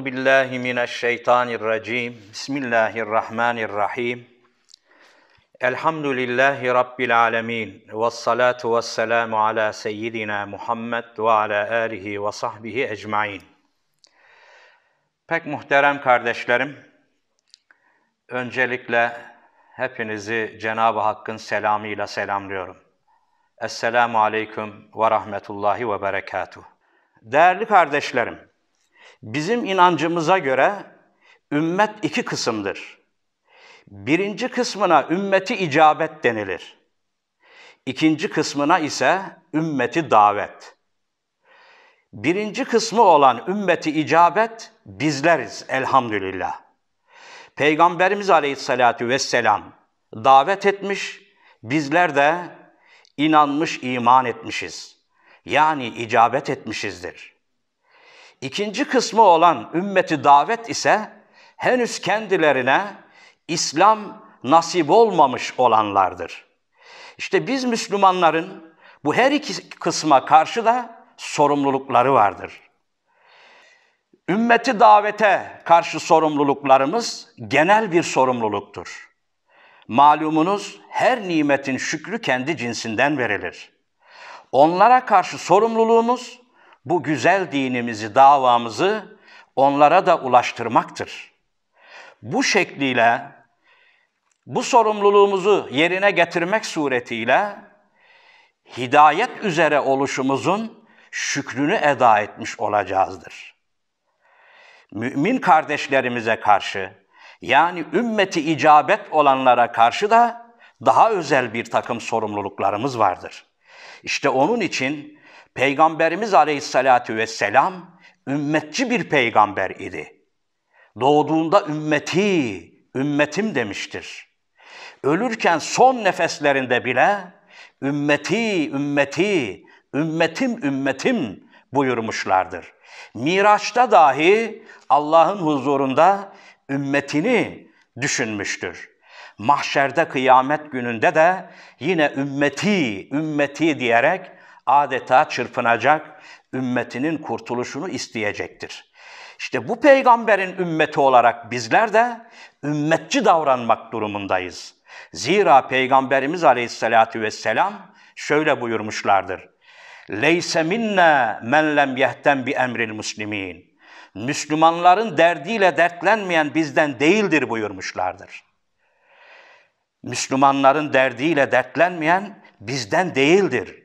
Euzu billahi mineşşeytanirracim. Bismillahirrahmanirrahim. Elhamdülillahi rabbil alamin. Ves salatu vesselamu ala seyyidina Muhammed ve ala alihi ve sahbihi ecmaîn. Pek muhterem kardeşlerim, öncelikle hepinizi Cenab-ı Hakk'ın selamıyla selamlıyorum. Esselamu aleyküm ve rahmetullahi ve berekatuh. Değerli kardeşlerim, bizim inancımıza göre ümmet iki kısımdır. Birinci kısmına ümmeti icabet denilir. İkinci kısmına ise ümmeti davet. Birinci kısmı olan ümmeti icabet bizleriz elhamdülillah. Peygamberimiz Aleyhisselatü Vesselam davet etmiş, bizler de inanmış, iman etmişiz. Yani icabet etmişizdir. İkinci kısmı olan ümmeti davet ise henüz kendilerine İslam nasip olmamış olanlardır. İşte biz Müslümanların bu her iki kısma karşı da sorumlulukları vardır. Ümmeti davete karşı sorumluluklarımız genel bir sorumluluktur. Malumunuz her nimetin şükrü kendi cinsinden verilir. Onlara karşı sorumluluğumuz bu güzel dinimizi, davamızı onlara da ulaştırmaktır. Bu şekliyle bu sorumluluğumuzu yerine getirmek suretiyle hidayet üzere oluşumuzun şükrünü eda etmiş olacağızdır. Mümin kardeşlerimize karşı yani ümmeti icabet olanlara karşı da daha özel bir takım sorumluluklarımız vardır. İşte onun için Peygamberimiz Aleyhisselatü Vesselam ümmetçi bir peygamber idi. Doğduğunda ümmeti, ümmetim demiştir. Ölürken son nefeslerinde bile ümmeti, ümmeti, ümmetim, ümmetim buyurmuşlardır. Miraç'ta dahi Allah'ın huzurunda ümmetini düşünmüştür. Mahşerde kıyamet gününde de yine ümmeti, ümmeti diyerek adeta çırpınacak, ümmetinin kurtuluşunu isteyecektir. İşte bu peygamberin ümmeti olarak bizler de ümmetçi davranmak durumundayız. Zira Peygamberimiz Aleyhisselatü Vesselam şöyle buyurmuşlardır. Leyse minna men lem yehtem bi emril muslimin. Müslümanların derdiyle dertlenmeyen bizden değildir buyurmuşlardır. Müslümanların derdiyle dertlenmeyen bizden değildir.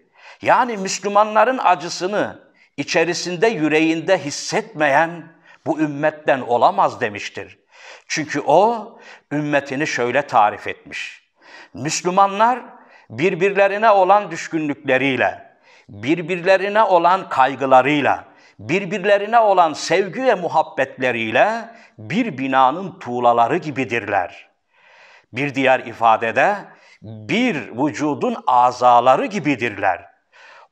Yani Müslümanların acısını içerisinde yüreğinde hissetmeyen bu ümmetten olamaz demiştir. Çünkü o ümmetini şöyle tarif etmiş. Müslümanlar birbirlerine olan düşkünlükleriyle, birbirlerine olan kaygılarıyla, birbirlerine olan sevgi ve muhabbetleriyle bir binanın tuğlaları gibidirler. Bir diğer ifadede bir vücudun azaları gibidirler.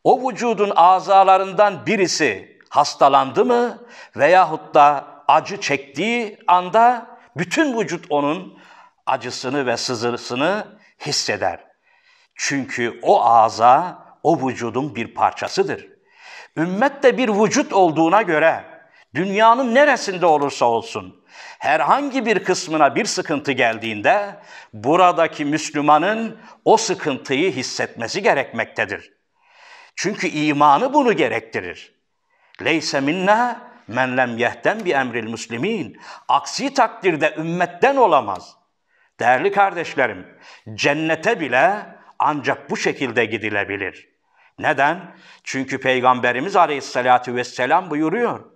O vücudun azalarından birisi hastalandı mı veyahut da acı çektiği anda bütün vücut onun acısını ve sızısını hisseder. Çünkü o aza o vücudun bir parçasıdır. Ümmet de bir vücut olduğuna göre dünyanın neresinde olursa olsun herhangi bir kısmına bir sıkıntı geldiğinde buradaki Müslümanın o sıkıntıyı hissetmesi gerekmektedir. Çünkü imanı bunu gerektirir. Leyse minna men lem yehtem bi emril muslimin. Aksi takdirde ümmetten olamaz. Değerli kardeşlerim, cennete bile ancak bu şekilde gidilebilir. Neden? Çünkü Peygamberimiz Aleyhisselatü Vesselam buyuruyor.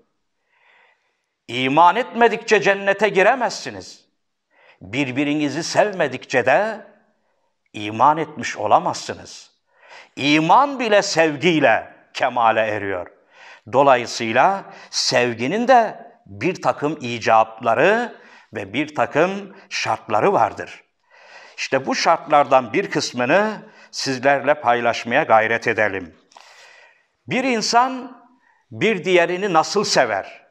İman etmedikçe cennete giremezsiniz. Birbirinizi sevmedikçe de iman etmiş olamazsınız. İman bile sevgiyle kemale eriyor. Dolayısıyla sevginin de bir takım icapları ve bir takım şartları vardır. İşte bu şartlardan bir kısmını sizlerle paylaşmaya gayret edelim. Bir insan bir diğerini nasıl sever?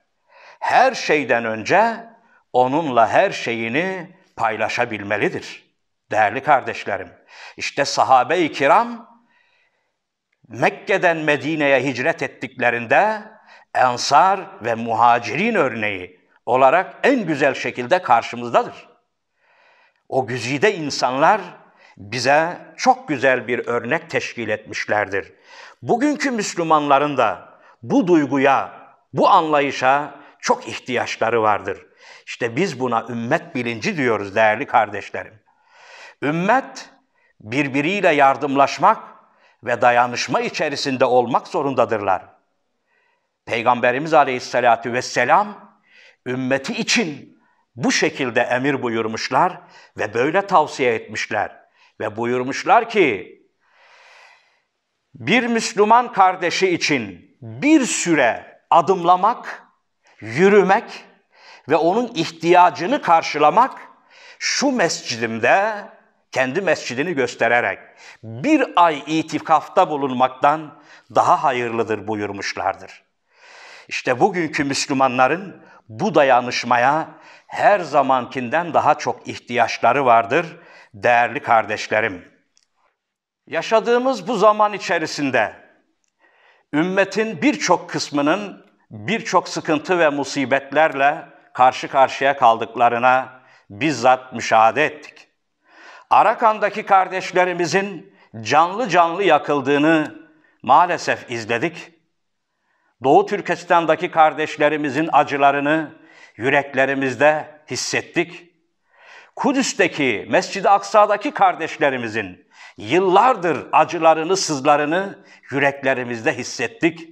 Her şeyden önce onunla her şeyini paylaşabilmelidir. Değerli kardeşlerim, işte sahabe-i kiram Mekke'den Medine'ye hicret ettiklerinde ensar ve muhacirin örneği olarak en güzel şekilde karşımızdadır. O güzide insanlar bize çok güzel bir örnek teşkil etmişlerdir. Bugünkü Müslümanların da bu duyguya, bu anlayışa çok ihtiyaçları vardır. İşte biz buna ümmet bilinci diyoruz değerli kardeşlerim. Ümmet birbiriyle yardımlaşmak ve dayanışma içerisinde olmak zorundadırlar. Peygamberimiz Aleyhisselatü Vesselam ümmeti için bu şekilde emir buyurmuşlar ve böyle tavsiye etmişler. Ve buyurmuşlar ki bir Müslüman kardeşi için bir süre adımlamak, yürümek ve onun ihtiyacını karşılamak şu mescidimde kendi mescidini göstererek bir ay itikafta bulunmaktan daha hayırlıdır buyurmuşlardır. İşte bugünkü Müslümanların bu dayanışmaya her zamankinden daha çok ihtiyaçları vardır değerli kardeşlerim. Yaşadığımız bu zaman içerisinde ümmetin birçok kısmının birçok sıkıntı ve musibetlerle karşı karşıya kaldıklarına bizzat müşahede ettik. Arakan'daki kardeşlerimizin canlı canlı yakıldığını maalesef izledik. Doğu Türkistan'daki kardeşlerimizin acılarını yüreklerimizde hissettik. Kudüs'teki, Mescid-i Aksa'daki kardeşlerimizin yıllardır acılarını, sızlarını yüreklerimizde hissettik.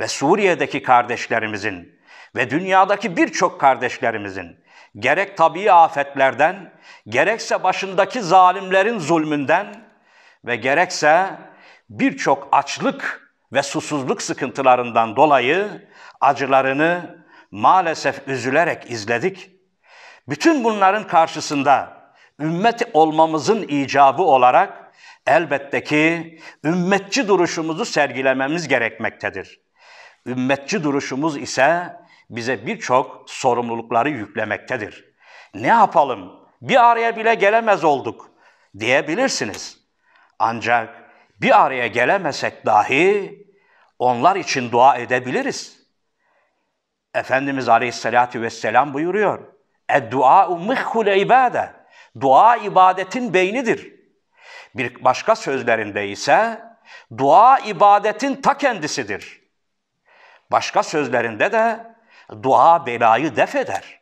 Ve Suriye'deki kardeşlerimizin ve dünyadaki birçok kardeşlerimizin gerek tabii afetlerden, gerekse başındaki zalimlerin zulmünden ve gerekse birçok açlık ve susuzluk sıkıntılarından dolayı acılarını maalesef üzülerek izledik. Bütün bunların karşısında ümmet olmamızın icabı olarak elbette ki ümmetçi duruşumuzu sergilememiz gerekmektedir. Ümmetçi duruşumuz ise bize birçok sorumlulukları yüklemektedir. Ne yapalım? Bir araya bile gelemez olduk diyebilirsiniz. Ancak bir araya gelemesek dahi onlar için dua edebiliriz. Efendimiz Aleyhisselatü Vesselam buyuruyor. Ed-dua'u mihhul ibade. Dua ibadetin beynidir. Bir başka sözlerinde ise dua ibadetin ta kendisidir. Başka sözlerinde de dua belayı def eder.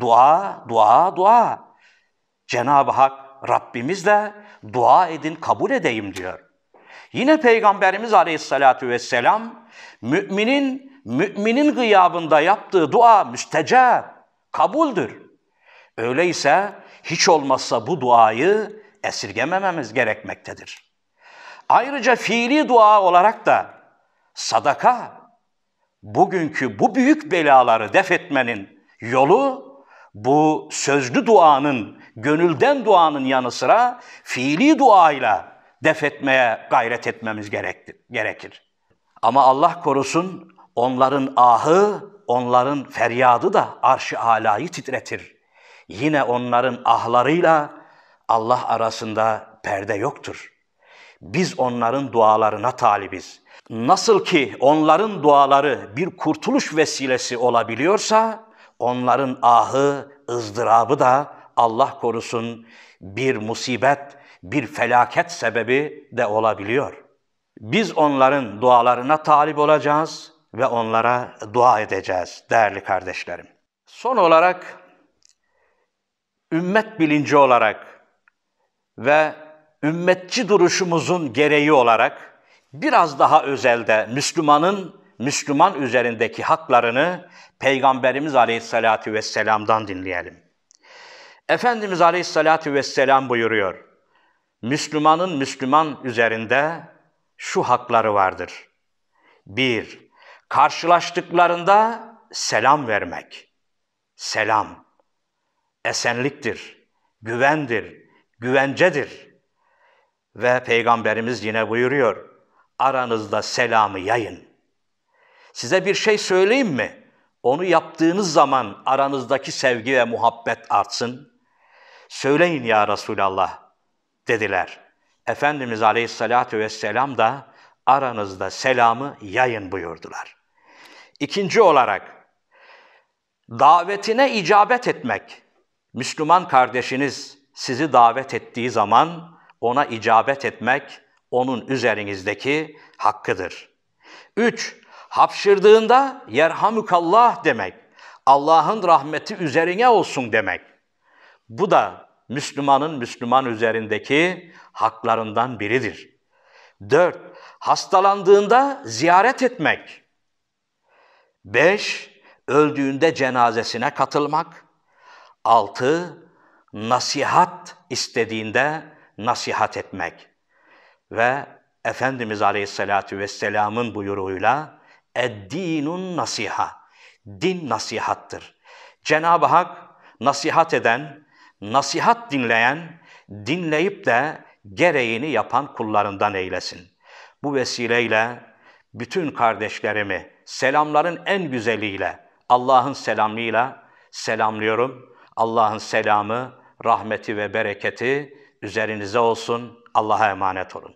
Dua, dua, dua. Cenab-ı Hak Rabbimiz de dua edin kabul edeyim diyor. Yine Peygamberimiz Aleyhisselatü Vesselam müminin müminin gıyabında yaptığı dua müstecab, kabuldür. Öyleyse hiç olmazsa bu duayı esirgemememiz gerekmektedir. Ayrıca fiili dua olarak da sadaka, bugünkü bu büyük belaları def etmenin yolu bu sözlü duanın, gönülden duanın yanı sıra fiili duayla def etmeye gayret etmemiz gerekir. Ama Allah korusun onların ahı, onların feryadı da arş-ı alayı titretir. Yine onların ahlarıyla Allah arasında perde yoktur. Biz onların dualarına talibiz. Nasıl ki onların duaları bir kurtuluş vesilesi olabiliyorsa, onların ahı, ızdırabı da Allah korusun bir musibet, bir felaket sebebi de olabiliyor. Biz onların dualarına talip olacağız ve onlara dua edeceğiz değerli kardeşlerim. Son olarak ümmet bilinci olarak ve ümmetçi duruşumuzun gereği olarak biraz daha özelde Müslümanın Müslüman üzerindeki haklarını Peygamberimiz Aleyhisselatü Vesselam'dan dinleyelim. Efendimiz Aleyhisselatü Vesselam buyuruyor, Müslümanın Müslüman üzerinde şu hakları vardır. Bir, karşılaştıklarında selam vermek. Selam esenliktir, güvendir, güvencedir. Ve Peygamberimiz yine buyuruyor, aranızda selamı yayın. Size bir şey söyleyeyim mi? Onu yaptığınız zaman aranızdaki sevgi ve muhabbet artsın. Söyleyin ya Resulallah dediler. Efendimiz Aleyhisselatü Vesselam da aranızda selamı yayın buyurdular. İkinci olarak davetine icabet etmek. Müslüman kardeşiniz sizi davet ettiği zaman ona icabet etmek onun üzerinizdeki hakkıdır. Üç, hapşırdığında yerhamukallah demek. Allah'ın rahmeti üzerine olsun demek. Bu da Müslümanın Müslüman üzerindeki haklarından biridir. Dört, hastalandığında ziyaret etmek. Beş, öldüğünde cenazesine katılmak. Altı, nasihat istediğinde nasihat etmek. Ve Efendimiz Aleyhisselatü Vesselam'ın buyruğuyla eddinun nasiha. Din nasihattır. Cenab-ı Hak nasihat eden, nasihat dinleyen, dinleyip de gereğini yapan kullarından eylesin. Bu vesileyle bütün kardeşlerimi selamların en güzeliyle, Allah'ın selamıyla selamlıyorum. Allah'ın selamı, rahmeti ve bereketi üzerinize olsun. Allah'a emanet olun.